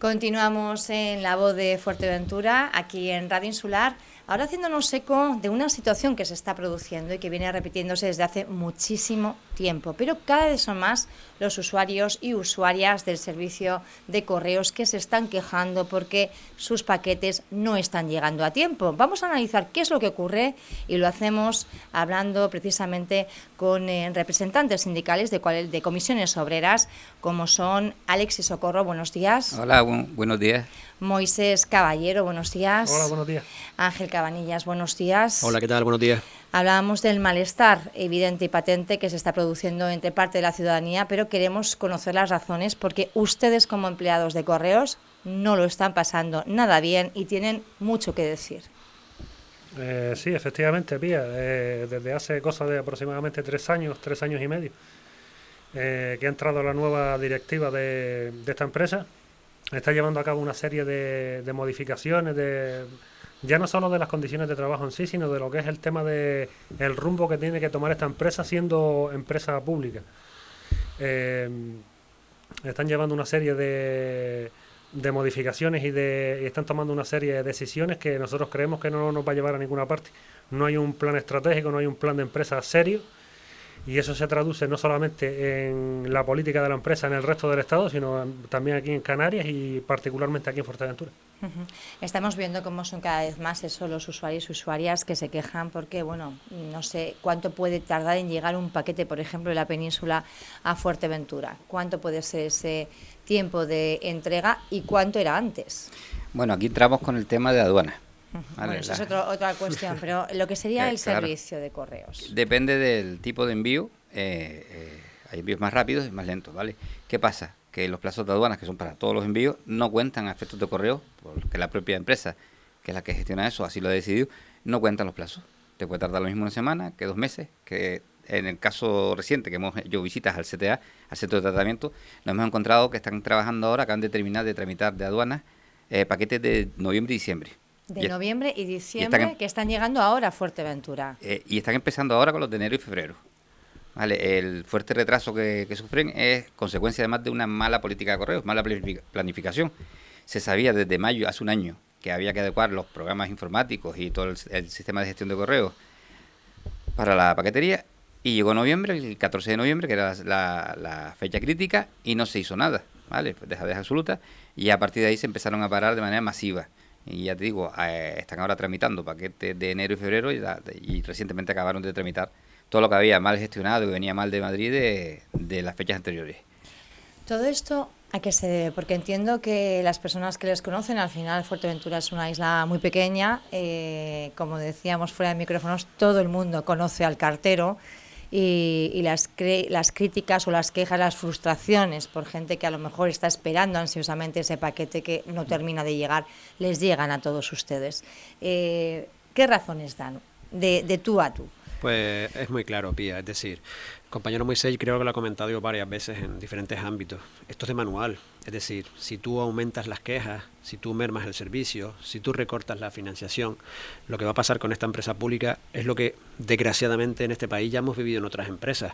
Continuamos en La Voz de Fuerteventura, aquí en Radio Insular. Ahora haciéndonos eco de una situación que se está produciendo y que viene repitiéndose desde hace muchísimo tiempo, pero cada vez son más los usuarios y usuarias del servicio de correos que se están quejando porque sus paquetes no están llegando a tiempo. Vamos a analizar qué es lo que ocurre y lo hacemos hablando precisamente con eh, representantes sindicales de, de comisiones obreras como son Alex y Socorro. Buenos días. Hola, buenos días. Moisés Caballero, buenos días. Hola, buenos días. Ángel Cabanillas, buenos días. Hola, ¿qué tal? Buenos días. Hablábamos del malestar evidente y patente que se está produciendo entre parte de la ciudadanía, pero queremos conocer las razones porque ustedes como empleados de correos no lo están pasando nada bien y tienen mucho que decir. Eh, sí, efectivamente, Pía. Eh, desde hace cosa de aproximadamente tres años, tres años y medio, eh, que ha entrado la nueva directiva de esta empresa, está llevando a cabo una serie de, modificaciones, de ya no solo de las condiciones de trabajo en sí, sino de lo que es el tema de el rumbo que tiene que tomar esta empresa siendo empresa pública. Eh, están llevando una serie de, de modificaciones y, de, y están tomando una serie de decisiones que nosotros creemos que no nos va a llevar a ninguna parte. No hay un plan estratégico, no hay un plan de empresa serio y eso se traduce no solamente en la política de la empresa en el resto del Estado, sino también aquí en Canarias y particularmente aquí en Fuerteventura. Estamos viendo cómo son cada vez más eso los usuarios y usuarias que se quejan porque, bueno, no sé cuánto puede tardar en llegar un paquete, por ejemplo, de la península a Fuerteventura. ¿Cuánto puede ser ese tiempo de entrega y cuánto era antes? Bueno, aquí entramos con el tema de aduana bueno, eso es otra cuestión, pero lo que sería el servicio de correos. Depende del tipo de envío. Eh, eh, hay envíos más rápidos y más lentos, ¿vale? ¿Qué pasa? Que los plazos de aduanas, que son para todos los envíos, no cuentan a efectos de correo, porque la propia empresa, que es la que gestiona eso, así lo ha decidido, no cuentan los plazos. Te puede tardar lo mismo una semana que dos meses, que en el caso reciente que hemos hecho visitas al CTA, al centro de tratamiento, nos hemos encontrado que están trabajando ahora, acaban de terminar de tramitar de aduanas eh, paquetes de noviembre y diciembre de noviembre y diciembre em- que están llegando ahora a Fuerteventura. Eh, y están empezando ahora con los de enero y febrero. Vale, el fuerte retraso que, sufren es consecuencia además de una mala política de correos, mala planificación. Se sabía desde mayo, hace un año, que había que adecuar los programas informáticos y todo el, sistema de gestión de correos para la paquetería. Y llegó noviembre, el 14 de noviembre, que era la, fecha crítica, y no se hizo nada. ¿vale? Pues deja absoluta. Y a partir de ahí se empezaron a parar de manera masiva. Y ya te digo, eh, están ahora tramitando paquetes de enero y febrero y, recientemente acabaron de tramitar todo lo que había mal gestionado y venía mal de Madrid de, las fechas anteriores. Todo esto a qué se debe? Porque entiendo que las personas que les conocen, al final Fuerteventura es una isla muy pequeña, eh, como decíamos fuera de micrófonos, todo el mundo conoce al cartero y, las, las críticas o las quejas, las frustraciones por gente que a lo mejor está esperando ansiosamente ese paquete que no termina de llegar, les llegan a todos ustedes. Eh, ¿Qué razones dan de, de tú a tú? Pues es muy claro, Pía. Es decir, compañero Moisés creo que lo ha comentado varias veces en diferentes ámbitos. Esto es de manual. Es decir, si tú aumentas las quejas, si tú mermas el servicio, si tú recortas la financiación, lo que va a pasar con esta empresa pública es lo que desgraciadamente en este país ya hemos vivido en otras empresas.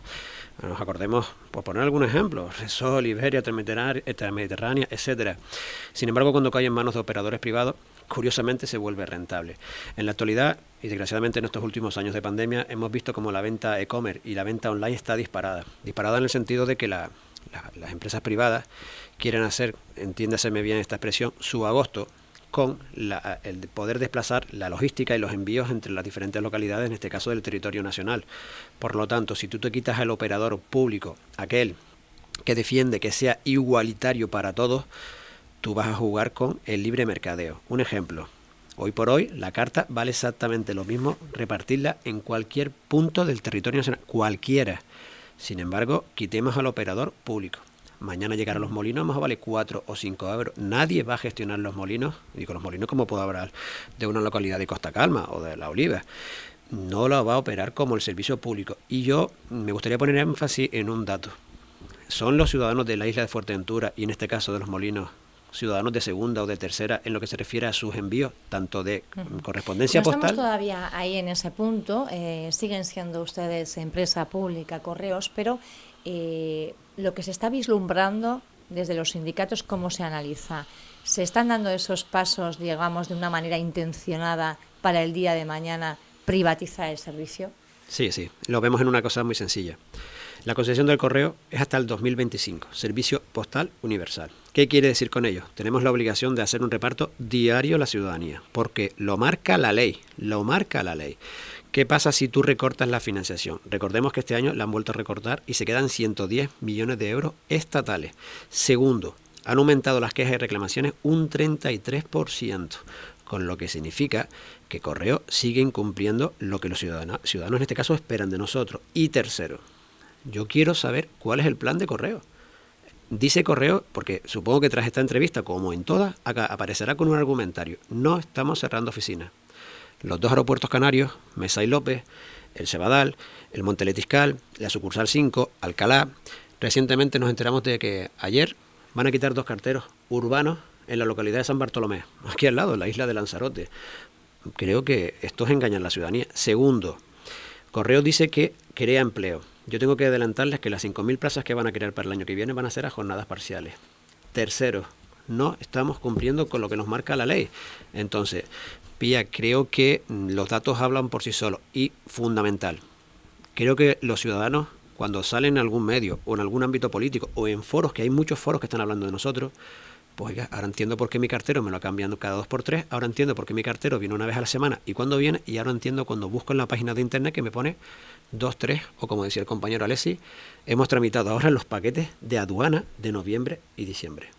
Nos acordemos, por poner algunos ejemplos, Resol, Iberia, Mediterránea, etcétera. Sin embargo, cuando cae en manos de operadores privados, curiosamente se vuelve rentable. En la actualidad, y desgraciadamente en estos últimos años de pandemia, hemos visto como la venta e-commerce y la venta online está disparada. Disparada en el sentido de que las empresas privadas quieren hacer, entiéndaseme bien esta expresión, su agosto con el poder desplazar la logística y los envíos entre las diferentes localidades, en este caso del territorio nacional. Por lo tanto, si tú te quitas al operador público, aquel que defiende que sea igualitario para todos, tú vas a jugar con el libre mercadeo. Un ejemplo, hoy por hoy la carta vale exactamente lo mismo repartirla en cualquier punto del territorio nacional, cualquiera. Sin embargo, quitemos al operador público. Mañana llegar a los molinos más vale 4 o 5 euros. Nadie va a gestionar los molinos, digo los molinos como puedo hablar de una localidad de Costa Calma o de La Oliva. No lo va a operar como el servicio público. Y yo me gustaría poner énfasis en un dato. Son los ciudadanos de la isla de Fuerteventura y en este caso de los molinos ciudadanos de segunda o de tercera en lo que se refiere a sus envíos, tanto de correspondencia postal. Estamos todavía ahí en ese punto, eh, siguen siendo ustedes empresa pública, correos, pero eh, lo que se está vislumbrando desde los sindicatos, ¿cómo se analiza? ¿Se están dando esos pasos, digamos, de una manera intencionada para el día de mañana privatizar el servicio? Sí, sí, lo vemos en una cosa muy sencilla. La concesión del correo es hasta el 2025, servicio postal universal. ¿Qué quiere decir con ello? Tenemos la obligación de hacer un reparto diario a la ciudadanía, porque lo marca la ley, lo marca la ley. ¿Qué pasa si tú recortas la financiación? Recordemos que este año la han vuelto a recortar y se quedan 110 millones de euros estatales. Segundo, han aumentado las quejas y reclamaciones un 33%, con lo que significa que Correo sigue incumpliendo lo que los ciudadanos, ciudadanos en este caso esperan de nosotros. Y tercero, yo quiero saber cuál es el plan de correo. Dice correo, porque supongo que tras esta entrevista, como en todas, acá aparecerá con un argumentario. No estamos cerrando oficinas. Los dos aeropuertos canarios, Mesa y López, el Cebadal, el Monteletiscal, la sucursal 5, Alcalá. Recientemente nos enteramos de que ayer van a quitar dos carteros urbanos en la localidad de San Bartolomé, aquí al lado, en la isla de Lanzarote. Creo que estos engañan a la ciudadanía. Segundo, Correo dice que crea empleo. Yo tengo que adelantarles que las 5.000 plazas que van a crear para el año que viene van a ser a jornadas parciales. Tercero, no estamos cumpliendo con lo que nos marca la ley. Entonces, Pía, creo que los datos hablan por sí solos y fundamental. Creo que los ciudadanos, cuando salen en algún medio o en algún ámbito político o en foros, que hay muchos foros que están hablando de nosotros, pues oiga, ahora entiendo por qué mi cartero me lo ha cambiado cada dos por tres, ahora entiendo por qué mi cartero viene una vez a la semana y cuando viene, y ahora entiendo cuando busco en la página de internet que me pone dos, tres, o como decía el compañero Alessi, hemos tramitado ahora los paquetes de aduana de noviembre y diciembre.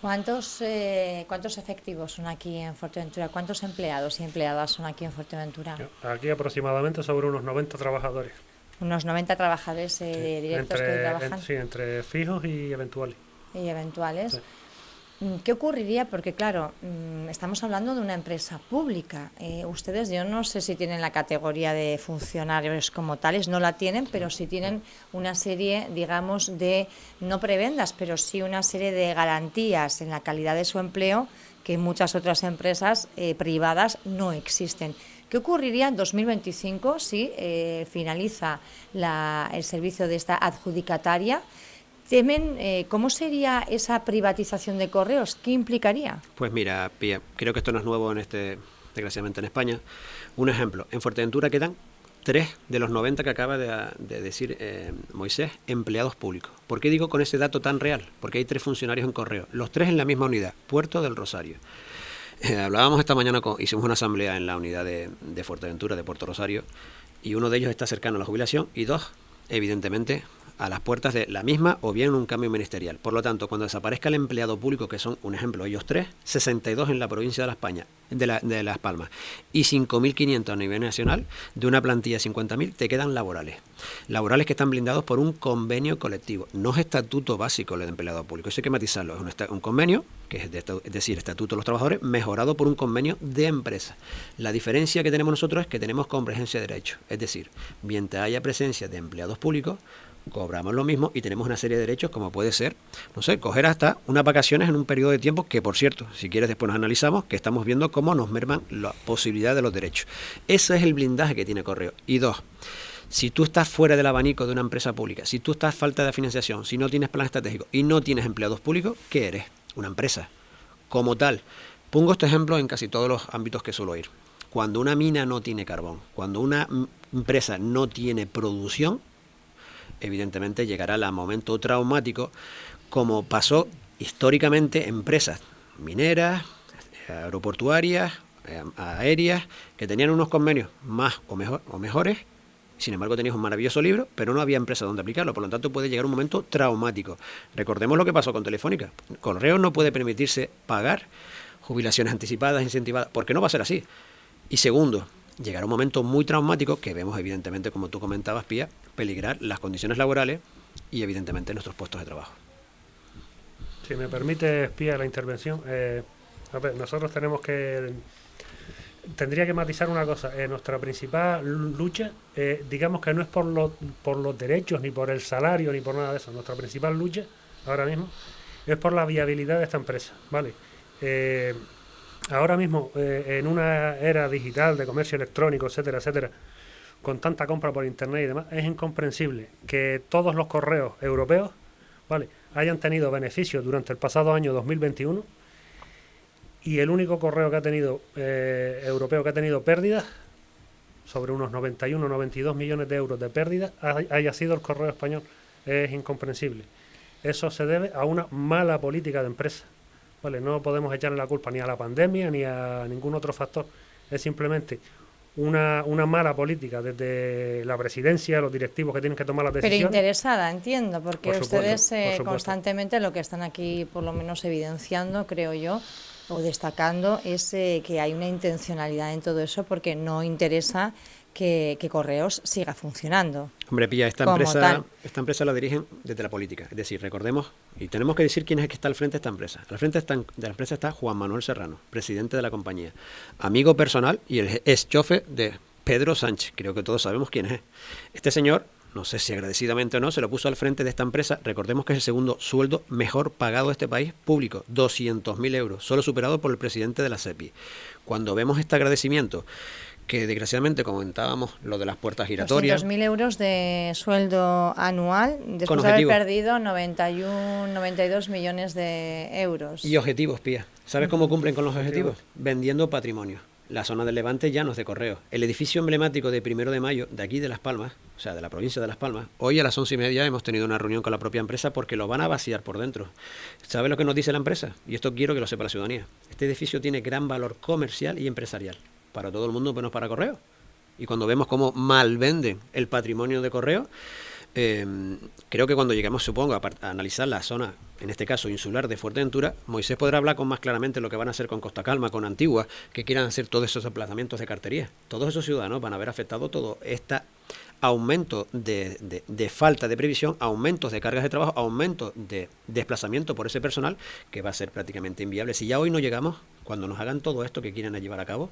¿Cuántos, eh, ¿Cuántos efectivos son aquí en Fuerteventura? ¿Cuántos empleados y empleadas son aquí en Fuerteventura? Aquí aproximadamente sobre unos 90 trabajadores. Unos 90 trabajadores eh, directos que trabajan. sí, entre fijos y eventuales. Y eventuales. ¿Qué ocurriría? Porque claro, mm, estamos hablando de una empresa pública. Eh, ustedes, yo no sé si tienen la categoría de funcionarios como tales, no la tienen, pero sí tienen una serie, digamos, de, no prebendas, pero sí una serie de garantías en la calidad de su empleo que muchas otras empresas eh, privadas no existen. ¿Qué ocurriría en 2025 si eh, finaliza el servicio de esta adjudicataria? Temen, eh, ¿cómo sería esa privatización de correos? ¿Qué implicaría? Pues mira, Pía, creo que esto no es nuevo en este, desgraciadamente en España. Un ejemplo, en Fuerteventura quedan tres de los 90 que acaba de, decir eh, Moisés, empleados públicos. ¿Por qué digo con ese dato tan real? Porque hay tres funcionarios en correo, los tres en la misma unidad, Puerto del Rosario. Eh, hablábamos esta mañana, hicimos una asamblea en la unidad de Fuerteventura, de Puerto Rosario, y uno de ellos está cercano a la jubilación y dos, evidentemente, a las puertas de la misma o bien un cambio ministerial. Por lo tanto, cuando desaparezca el empleado público, que son, un ejemplo, ellos tres, 62 en la provincia de, la España, de, la, de Las Palmas y 5.500 a nivel nacional, de una plantilla de 50.000, te quedan laborales. Laborales que están blindados por un convenio colectivo. No es estatuto básico el empleado público, eso hay que matizarlo. Es un, convenio, que es, es decir, estatuto de los trabajadores, mejorado por un convenio de empresa. La diferencia que tenemos nosotros es que tenemos convergencia de derechos. Es decir, mientras haya presencia de empleados públicos, cobramos lo mismo y tenemos una serie de derechos como puede ser, no sé, coger hasta unas vacaciones en un periodo de tiempo que, por cierto, si quieres después nos analizamos, que estamos viendo cómo nos merman la posibilidad de los derechos. Ese es el blindaje que tiene Correo. Y dos, si tú estás fuera del abanico de una empresa pública, si tú estás falta de financiación, si no tienes plan estratégico y no tienes empleados públicos, ¿qué eres? Una empresa. Como tal, pongo este ejemplo en casi todos los ámbitos que suelo ir. Cuando una mina no tiene carbón, cuando una empresa no tiene producción, evidentemente llegará el momento traumático, como pasó históricamente en empresas mineras, aeroportuarias, eh, aéreas, que tenían unos convenios más o, mejor, o mejores, sin embargo tenías un maravilloso libro, pero no había empresa donde aplicarlo, por lo tanto puede llegar un momento traumático. Recordemos lo que pasó con Telefónica. Correo no puede permitirse pagar jubilaciones anticipadas, incentivadas, porque no va a ser así. Y segundo, llegará un momento muy traumático que vemos evidentemente, como tú comentabas, Pía, peligrar las condiciones laborales y evidentemente nuestros puestos de trabajo. Si me permite, Pía, la intervención, eh, nosotros tenemos que tendría que matizar una cosa. Eh, nuestra principal lucha, eh, digamos que no es por los, por los derechos, ni por el salario, ni por nada de eso. Nuestra principal lucha ahora mismo es por la viabilidad de esta empresa. ¿vale? Ahora mismo, eh, en una era digital de comercio electrónico, etcétera, etcétera, con tanta compra por internet y demás, es incomprensible que todos los correos europeos ¿vale? hayan tenido beneficios durante el pasado año 2021 y el único correo que ha tenido eh, europeo que ha tenido pérdidas sobre unos 91 92 millones de euros de pérdidas haya sido el correo español. Es incomprensible. Eso se debe a una mala política de empresa vale no podemos echarle la culpa ni a la pandemia ni a ningún otro factor es simplemente una, una mala política desde la presidencia, los directivos que tienen que tomar las decisiones. Pero interesada, entiendo, porque ustedes eh, constantemente lo que están aquí por lo menos evidenciando, creo yo, o destacando, es eh, que hay una intencionalidad en todo eso porque no interesa que, Correos siga funcionando. Hombre, Pilla, esta empresa, esta empresa la dirigen desde la política. Es decir, recordemos, y tenemos que decir quién es el que está al frente de esta empresa. Al frente de la empresa está Juan Manuel Serrano, presidente de la compañía, amigo personal y el ex chofe de Pedro Sánchez. Creo que todos sabemos quién es. Este señor, no sé si agradecidamente o no, se lo puso al frente de esta empresa. Recordemos que es el segundo sueldo mejor pagado de este país público, 200.000 euros, solo superado por el presidente de la CEPI. Cuando vemos este agradecimiento que desgraciadamente comentábamos lo de las puertas giratorias. 200.000 euros de sueldo anual después de haber perdido 91, 92 millones de euros. Y objetivos, Pía. ¿Sabes cómo cumplen con los objetivos? Vendiendo patrimonio. La zona del Levante ya no es de correo. El edificio emblemático de Primero de Mayo, de aquí de Las Palmas, o sea, de la provincia de Las Palmas, hoy a las once y media hemos tenido una reunión con la propia empresa porque lo van a vaciar por dentro. ¿Sabes lo que nos dice la empresa? Y esto quiero que lo sepa la ciudadanía. Este edificio tiene gran valor comercial y empresarial para todo el mundo, menos para correo. Y cuando vemos cómo mal venden el patrimonio de correo, em, creo que cuando lleguemos, supongo, a, analizar la zona, en este caso insular de Fuerteventura, Moisés podrá hablar con más claramente lo que van a hacer con Costa Calma, con Antigua, que quieran hacer todos esos emplazamientos de cartería. Todos esos ciudadanos van a haber afectado todo esta aumento de, de, falta de previsión, aumentos de cargas de trabajo, aumentos de desplazamiento por ese personal que va a ser prácticamente inviable. Si ya hoy no llegamos, cuando nos hagan todo esto que quieren llevar a cabo,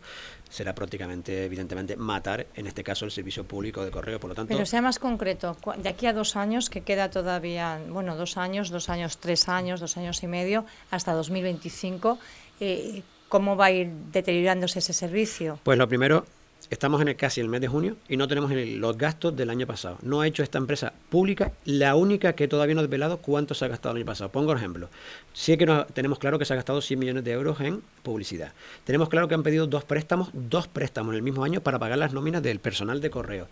será prácticamente, evidentemente, matar, en este caso, el servicio público de correo. Por lo tanto, Pero sea más concreto, de aquí a dos años, que queda todavía, bueno, dos años, dos años, tres años, dos años y medio, hasta 2025, eh, ¿cómo va a ir deteriorándose ese servicio? Pues lo primero, Estamos en el casi el mes de junio y no tenemos los gastos del año pasado. No ha hecho esta empresa pública la única que todavía no ha desvelado cuánto se ha gastado el año pasado. Pongo un ejemplo. Sí que tenemos claro que se ha gastado 100 millones de euros en publicidad. Tenemos claro que han pedido dos préstamos, dos préstamos en el mismo año para pagar las nóminas del personal de correo.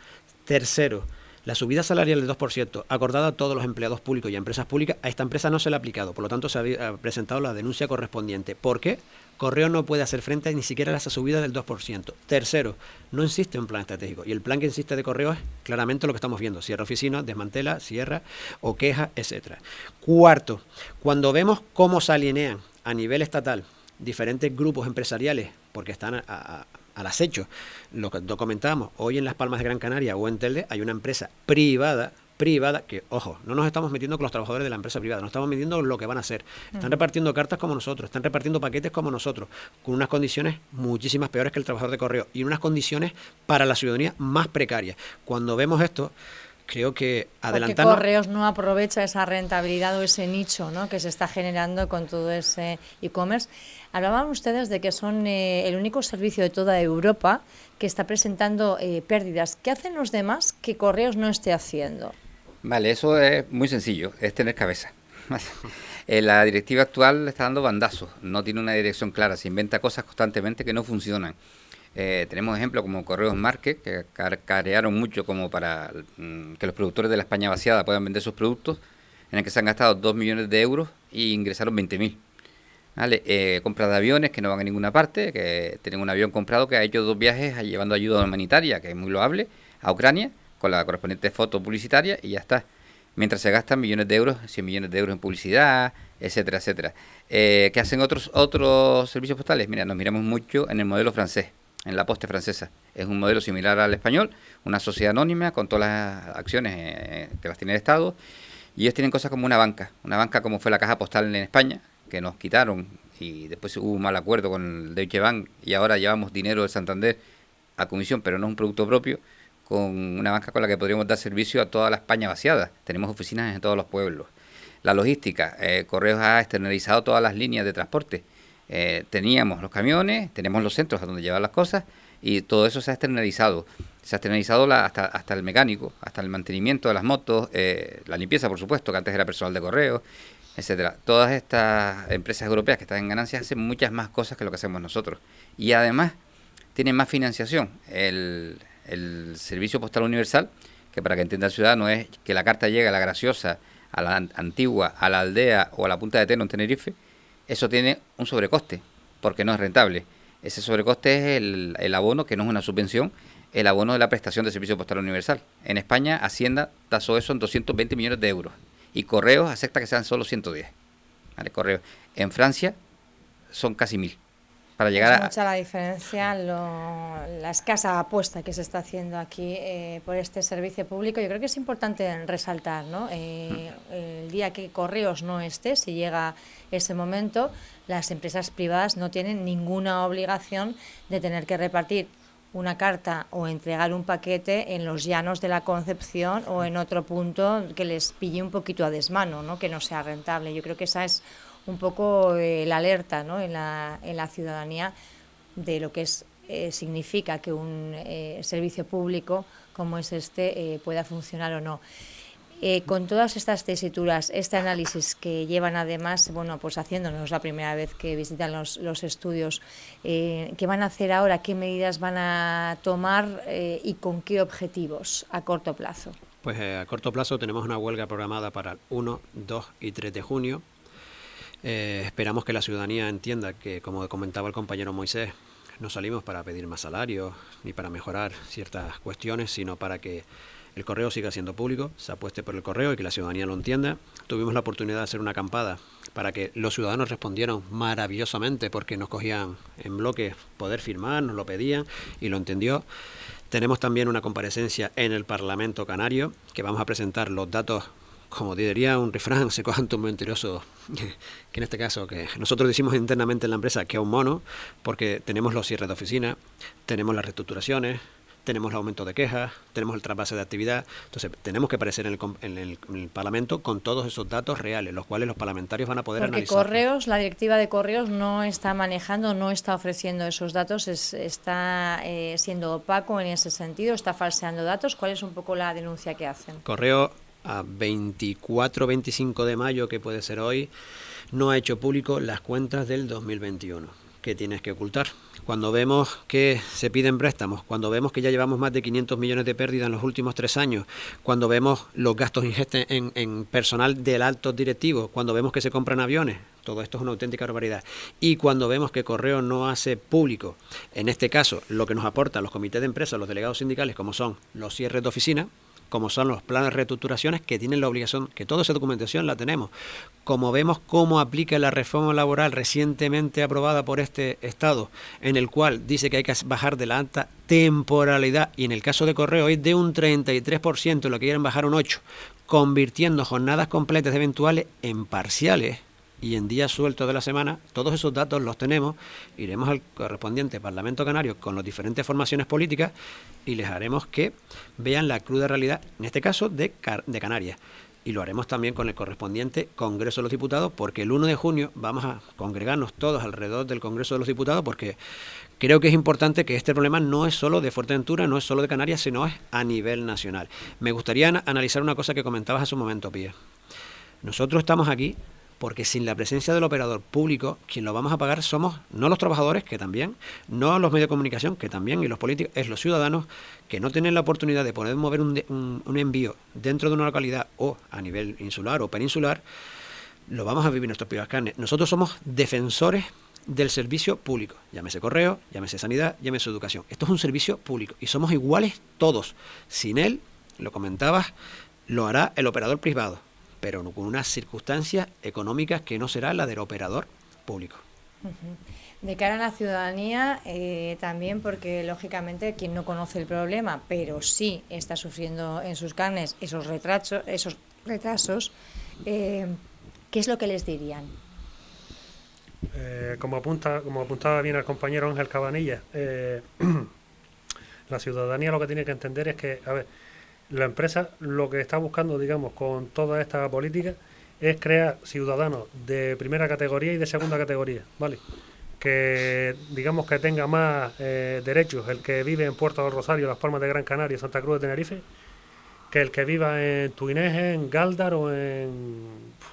Tercero, la subida salarial del 2%, acordada a todos los empleados públicos y a empresas públicas, a esta empresa no se le ha aplicado. Por lo tanto, se ha presentado la denuncia correspondiente. ¿Por qué? Correo no puede hacer frente ni siquiera a esa subida del 2%. Tercero, no existe un plan estratégico. Y el plan que existe de Correo es claramente lo que estamos viendo. Cierra oficinas, desmantela, cierra o queja, etcétera. Cuarto, cuando vemos cómo se alinean a nivel estatal diferentes grupos empresariales, porque están al acecho, lo que comentábamos, hoy en Las Palmas de Gran Canaria o en Telde hay una empresa privada privada, que ojo, no nos estamos metiendo con los trabajadores de la empresa privada, nos estamos metiendo lo que van a hacer. Están repartiendo cartas como nosotros, están repartiendo paquetes como nosotros, con unas condiciones muchísimas peores que el trabajador de correo y unas condiciones para la ciudadanía más precarias. Cuando vemos esto, creo que adelantando. Correos no aprovecha esa rentabilidad o ese nicho ¿no? que se está generando con todo ese e-commerce. Hablaban ustedes de que son eh, el único servicio de toda Europa que está presentando eh, pérdidas. ¿Qué hacen los demás que Correos no esté haciendo? Vale, eso es muy sencillo, es tener cabeza. Eh, la directiva actual está dando bandazos, no tiene una dirección clara, se inventa cosas constantemente que no funcionan. Eh, tenemos ejemplos como Correos Market, que carearon mucho como para mm, que los productores de la España vaciada puedan vender sus productos, en el que se han gastado 2 millones de euros y ingresaron 20.000. ¿Vale? Eh, compra de aviones que no van a ninguna parte, que tienen un avión comprado que ha hecho dos viajes llevando ayuda humanitaria, que es muy loable, a Ucrania, con la correspondiente foto publicitaria y ya está. Mientras se gastan millones de euros, 100 millones de euros en publicidad, etcétera, etcétera. Eh, ¿Qué hacen otros, otros servicios postales? Mira, nos miramos mucho en el modelo francés, en la poste francesa. Es un modelo similar al español, una sociedad anónima con todas las acciones eh, que las tiene el Estado. Y ellos tienen cosas como una banca, una banca como fue la caja postal en España, que nos quitaron y después hubo un mal acuerdo con el Deutsche Bank y ahora llevamos dinero del Santander a comisión, pero no es un producto propio con una banca con la que podríamos dar servicio a toda la España vaciada. Tenemos oficinas en todos los pueblos. La logística, eh, Correos ha externalizado todas las líneas de transporte. Eh, teníamos los camiones, tenemos los centros a donde llevar las cosas Y todo eso se ha externalizado. Se ha externalizado hasta, hasta el mecánico, hasta el mantenimiento de las motos, eh, la limpieza, por supuesto, que antes era personal de correo, etcétera. Todas estas empresas europeas que están en ganancias hacen muchas más cosas que lo que hacemos nosotros. Y además tienen más financiación. El, el Servicio Postal Universal, que para que entienda el ciudadano es que la carta llegue a la graciosa, a la antigua, a la aldea o a la punta de Teno en Tenerife, eso tiene un sobrecoste, porque no es rentable. Ese sobrecoste es el, el abono, que no es una subvención, el abono de la prestación de servicio postal universal. En España, Hacienda tasó eso en 220 millones de euros y Correos acepta que sean solo 110. ¿Vale? Correos. En Francia son casi mil para llegar es mucha la diferencia, la escasa apuesta que se está haciendo aquí eh, por este servicio público. Yo creo que es importante resaltar, ¿no? Eh, el día que Correos no esté, si llega ese momento, las empresas privadas no tienen ninguna obligación de tener que repartir una carta o entregar un paquete en los llanos de la Concepción o en otro punto que les pille un poquito a desmano, ¿no? que no sea rentable. Yo creo que esa es un poco eh, la alerta ¿no? en, la, en la ciudadanía de lo que es, eh, significa que un eh, servicio público como es este pueda funcionar o no. con todas estas tesituras, este análisis que llevan además, bueno, pues haciéndonos la primera vez que visitan los, los estudios, ¿qué van a hacer ahora? ¿Qué medidas van a tomar y con qué objetivos a corto plazo? Pues a corto plazo tenemos una huelga programada para el 1, 2 y 3 de junio eh, esperamos que la ciudadanía entienda que, como comentaba el compañero Moisés, no salimos para pedir más salarios ni para mejorar ciertas cuestiones, sino para que el correo siga siendo público, se apueste por el correo y que la ciudadanía lo entienda. Tuvimos la oportunidad de hacer una acampada para que los ciudadanos respondieran maravillosamente porque nos cogían en bloque poder firmar, nos lo pedían y lo entendió. Tenemos también una comparecencia en el Parlamento Canario que vamos a presentar los datos como diría un refrán, se cojan un mentiroso, que en este caso, que nosotros decimos internamente en la empresa que es un mono, porque tenemos los cierres de oficina, tenemos las reestructuraciones, tenemos el aumento de quejas, tenemos el trasvase de actividad. Entonces, tenemos que aparecer en el, Parlamento con todos esos datos reales, los cuales los parlamentarios van a poder Porque analizar. Correos, la directiva de Correos no está manejando, no está ofreciendo esos datos, está eh, siendo opaco en ese sentido, está falseando datos. ¿Cuál es un poco la denuncia que hacen? Correo a 24-25 de mayo, que puede ser hoy, no ha hecho público las cuentas del 2021. ¿Qué tienes que ocultar? Cuando vemos que se piden préstamos, cuando vemos que ya llevamos más de 500 millones de pérdidas en los últimos tres años, cuando vemos los gastos ingestos en, en personal del alto directivo, cuando vemos que se compran aviones, todo esto es una auténtica barbaridad. Y cuando vemos que Correo no hace público, en este caso, lo que nos aportan los comités de empresa, los delegados sindicales, como son los cierres de oficina, como son los planes de reestructuraciones que tienen la obligación, que toda esa documentación la tenemos. Como vemos cómo aplica la reforma laboral recientemente aprobada por este Estado, en el cual dice que hay que bajar de la alta temporalidad, y en el caso de Correo es de un 33%, lo que quieren bajar un 8%, convirtiendo jornadas completas eventuales en parciales y en días sueltos de la semana, todos esos datos los tenemos, iremos al correspondiente Parlamento Canario con las diferentes formaciones políticas y les haremos que vean la cruda realidad, en este caso de, de Canarias. Y lo haremos también con el correspondiente Congreso de los Diputados, porque el 1 de junio vamos a congregarnos todos alrededor del Congreso de los Diputados, porque creo que es importante que este problema no es solo de Fuerteventura, no es solo de Canarias, sino es a nivel nacional. Me gustaría analizar una cosa que comentabas hace un momento, Pía. Nosotros estamos aquí porque sin la presencia del operador público, quien lo vamos a pagar somos no los trabajadores, que también, no los medios de comunicación, que también, y los políticos, es los ciudadanos que no tienen la oportunidad de poder mover un, envío dentro de una localidad o a nivel insular o peninsular, lo vamos a vivir nuestros propias carnes. Nosotros somos defensores del servicio público, llámese correo, llámese sanidad, llámese educación. Esto es un servicio público y somos iguales todos. Sin él, lo comentabas, lo hará el operador privado pero con unas circunstancias económicas que no será la del operador público. De cara a la ciudadanía, eh, también porque lógicamente quien no conoce el problema, pero sí está sufriendo en sus carnes esos retrasos, esos retrasos, eh, ¿qué es lo que les dirían? Eh, como apunta, como apuntaba bien el compañero Ángel Cabanilla, la ciudadanía lo que tiene que entender es que, a ver, la empresa lo que está buscando, digamos, con toda esta política es crear ciudadanos de primera categoría y de segunda categoría, ¿vale? que digamos que tenga más eh, derechos el que vive en Puerto del Rosario, Las Palmas de Gran Canaria, Santa Cruz de Tenerife, que el que viva en Tuineje, en Galdar o en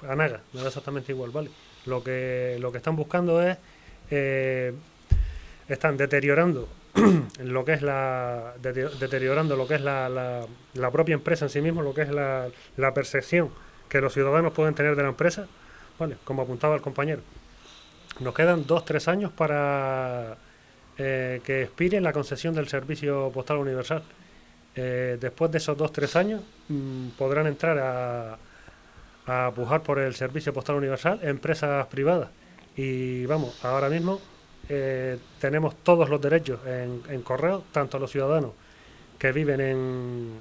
Anaga, no es exactamente igual, ¿vale? Lo que, lo que están buscando es, eh, están deteriorando lo que es la deteriorando lo que es la, la, propia empresa en sí mismo, lo que es la, la, percepción que los ciudadanos pueden tener de la empresa, vale, como apuntaba el compañero. Nos quedan dos, tres años para eh, que expire la concesión del servicio postal universal. Eh, después de esos dos, tres años mm, podrán entrar a, a pujar por el servicio postal universal empresas privadas. Y vamos, ahora mismo eh, tenemos todos los derechos en, correo, tanto los ciudadanos que viven en,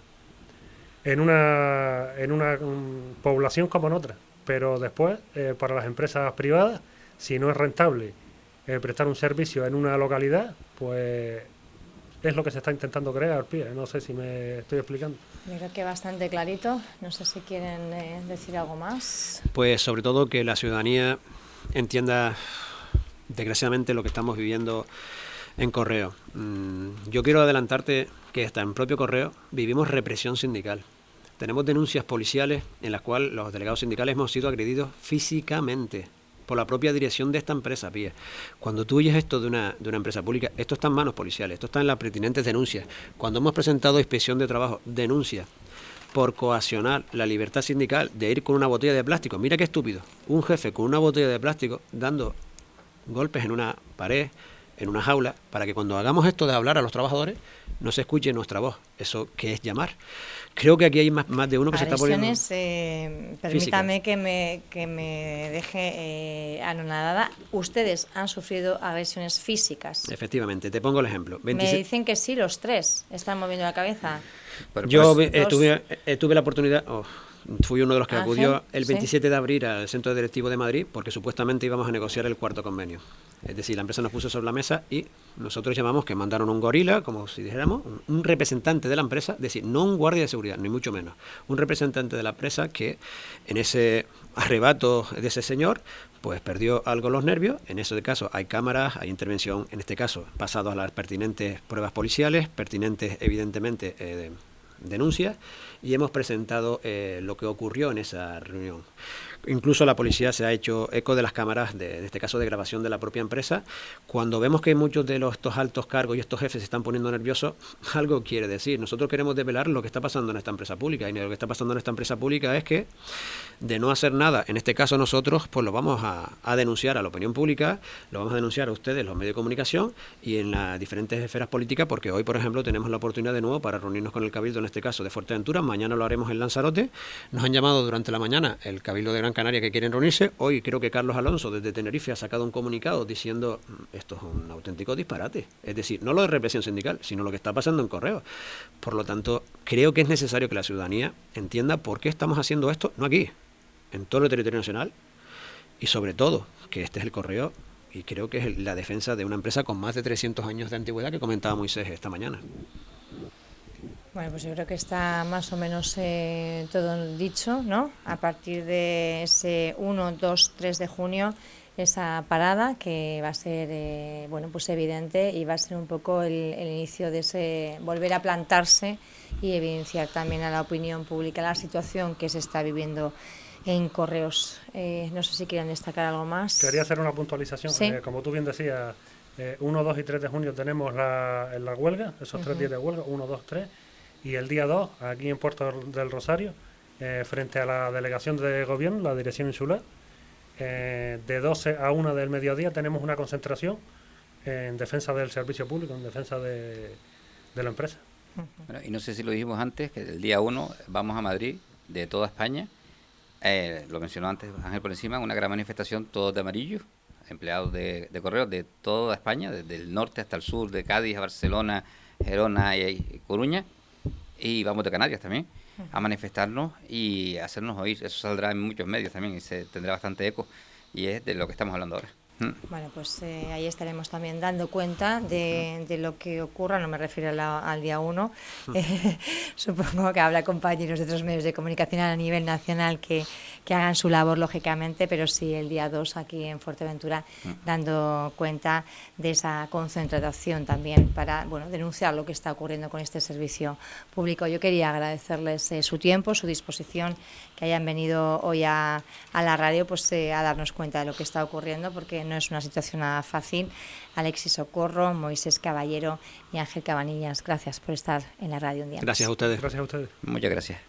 en una, en una mm, población como en otra. Pero después, eh, para las empresas privadas, si no es rentable eh, prestar un servicio en una localidad, pues es lo que se está intentando crear, Pía. No sé si me estoy explicando. Creo que bastante clarito. No sé si quieren decir algo más. Pues sobre todo que la ciudadanía entienda desgraciadamente lo que estamos viviendo en Correo. Mm, yo quiero adelantarte que hasta en propio Correo vivimos represión sindical. Tenemos denuncias policiales en las cuales los delegados sindicales hemos sido agredidos físicamente por la propia dirección de esta empresa, Pía. Cuando tú oyes esto de una, de una empresa pública, esto está en manos policiales, esto está en las pertinentes denuncias. Cuando hemos presentado inspección de trabajo, denuncias por coaccionar la libertad sindical de ir con una botella de plástico. Mira qué estúpido. Un jefe con una botella de plástico dando golpes en una pared, en una jaula, para que cuando hagamos esto de hablar a los trabajadores, no se escuche nuestra voz. Eso que es llamar. Creo que aquí hay más, más de uno que se está poniendo. Eh, permítame que me, que me deje eh, anonadada. Ustedes han sufrido agresiones físicas. Efectivamente, te pongo el ejemplo. Me dicen que sí, los tres están moviendo la cabeza. Yo pues, eh, tuve, la oportunidad. Oh, fui uno de los que ah, acudió el 27 de abril al Centro Directivo de Madrid porque supuestamente íbamos a negociar el cuarto convenio. Es decir, la empresa nos puso sobre la mesa y nosotros llamamos que mandaron un gorila, como si dijéramos, un representante de la empresa, es decir, no un guardia de seguridad, ni mucho menos, un representante de la empresa que en ese arrebato de ese señor, pues perdió algo los nervios. En ese caso hay cámaras, hay intervención, en este caso, pasado a las pertinentes pruebas policiales, pertinentes, evidentemente, eh, denuncias y hemos presentado eh, lo que ocurrió en esa reunión. Incluso la policía se ha hecho eco de las cámaras, de, este caso de grabación de la propia empresa. Cuando vemos que muchos de estos altos cargos y estos jefes se están poniendo nerviosos, algo quiere decir. Nosotros queremos develar lo que está pasando en esta empresa pública. Y lo que está pasando en esta empresa pública es que de no hacer nada, en este caso nosotros, pues lo vamos a, denunciar a la opinión pública, lo vamos a denunciar a ustedes, los medios de comunicación y en las diferentes esferas políticas, porque hoy, por ejemplo, tenemos la oportunidad de nuevo para reunirnos con el Cabildo, en este caso de Fuerteventura, mañana lo haremos en Lanzarote. Nos han llamado durante la mañana el Cabildo de Gran Canaria que quieren reunirse. Hoy creo que Carlos Alonso desde Tenerife ha sacado un comunicado diciendo mm, esto es un auténtico disparate. Es decir, no lo de represión sindical, sino lo que está pasando en correo. Por lo tanto, creo que es necesario que la ciudadanía entienda por qué estamos haciendo esto, no aquí, en todo el territorio nacional y sobre todo que este es el correo y creo que es la defensa de una empresa con más de 300 años de antigüedad que comentaba Moisés esta mañana. Bueno, pues yo creo que está más o menos eh, todo dicho, ¿no? A partir de ese 1, 2, 3 de junio, esa parada que va a ser, eh, bueno, pues evidente y va a ser un poco el, inicio de ese volver a plantarse y evidenciar también a la opinión pública la situación que se está viviendo en correos. Eh, no sé si quieren destacar algo más. Quería hacer una puntualización. como tú bien decías, 1, 2 y 3 de junio tenemos la, la huelga, esos tres días de huelga, 1, 2, 3 y el día 2, aquí en Puerto del Rosario, eh, frente a la delegación de gobierno, la dirección insular, eh, de 12 a 1 del mediodía tenemos una concentración en defensa del servicio público, en defensa de, la empresa. y no sé si lo dijimos antes, que el día 1 vamos a Madrid, de toda España, eh, lo mencionó antes Ángel por encima, una gran manifestación, todos de amarillo, empleados de, de correos de toda España, desde el norte hasta el sur, de Cádiz a Barcelona, Gerona y Coruña, y vamos de Canarias también a manifestarnos y hacernos oír. Eso saldrá en muchos medios también y se tendrá bastante eco y es de lo que estamos hablando ahora. Bueno, pues eh, ahí estaremos también dando cuenta de, de, lo que ocurra, no me refiero al día 1, mm. supongo que habla compañeros de otros medios de comunicación a nivel nacional que, que hagan su labor, lógicamente, pero sí el día 2 aquí en Fuerteventura, dando cuenta de esa concentración también para bueno, denunciar lo que está ocurriendo con este servicio público. Yo quería agradecerles eh, su tiempo, su disposición, que hayan venido hoy a, a la radio pues, eh, a darnos cuenta de lo que está ocurriendo, porque no es una situación nada fácil. Alexis Socorro, Moisés Caballero y Ángel Cabanillas, gracias por estar en la radio un día. Gracias a ustedes. Gracias a ustedes. Muchas gracias.